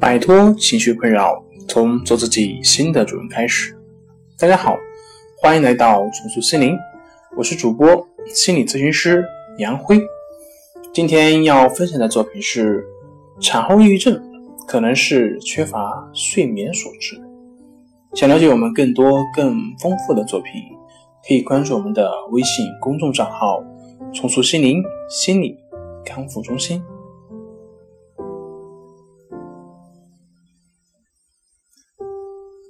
摆脱情绪困扰，从做自己新的主人开始。大家好，欢迎来到重塑心灵，我是主播心理咨询师杨辉。今天要分享的作品是：产后抑郁症可能是缺乏睡眠所致。想了解我们更多更丰富的作品，可以关注我们的微信公众账号“重塑心灵心理康复中心”。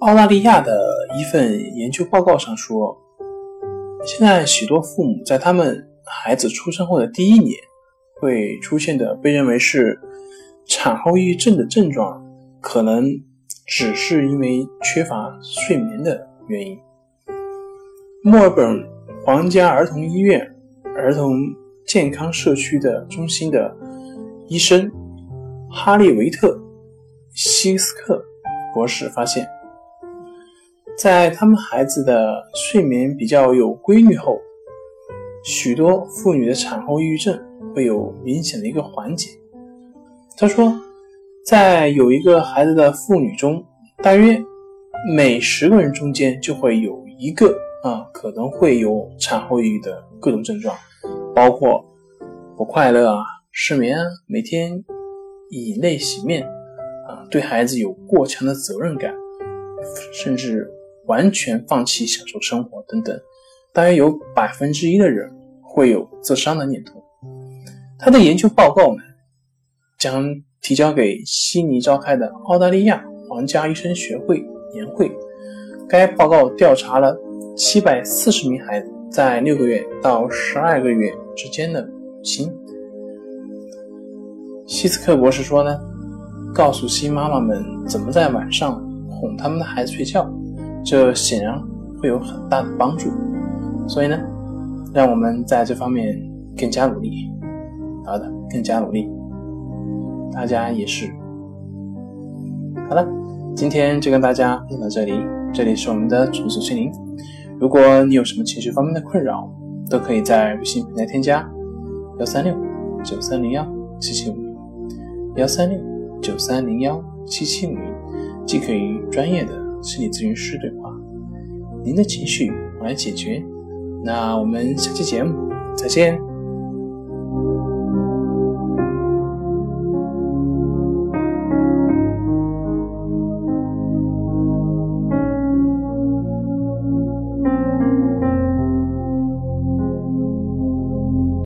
澳大利亚的一份研究报告上说，现在许多父母在他们孩子出生后的第一年会出现的被认为是产后抑郁症的症状，可能只是因为缺乏睡眠的原因。墨尔本皇家儿童医院儿童健康社区的中心的医生哈利维特希斯克博士发现。在他们孩子的睡眠比较有规律后，许多妇女的产后抑郁症会有明显的一个缓解。他说，在有一个孩子的妇女中，大约每十个人中间就会有一个啊可能会有产后抑郁的各种症状，包括不快乐啊、失眠啊、每天以泪洗面啊、对孩子有过强的责任感，甚至。完全放弃享受生活等等，大约有百分之一的人会有自伤的念头。他的研究报告呢，将提交给悉尼召开的澳大利亚皇家医生学会年会。该报告调查了七百四十名孩子在六个月到十二个月之间的母亲。希斯克博士说呢，告诉新妈妈们怎么在晚上哄他们的孩子睡觉。这显然会有很大的帮助，所以呢，让我们在这方面更加努力，好的，更加努力，大家也是。好了，今天就跟大家分享到这里，这里是我们的重塑心灵。如果你有什么情绪方面的困扰，都可以在微信平台添加幺三六九三零幺七七五零幺三六九三零幺七七五零，既可以专业的。心理咨询师对话，您的情绪我来解决。那我们下期节目再见。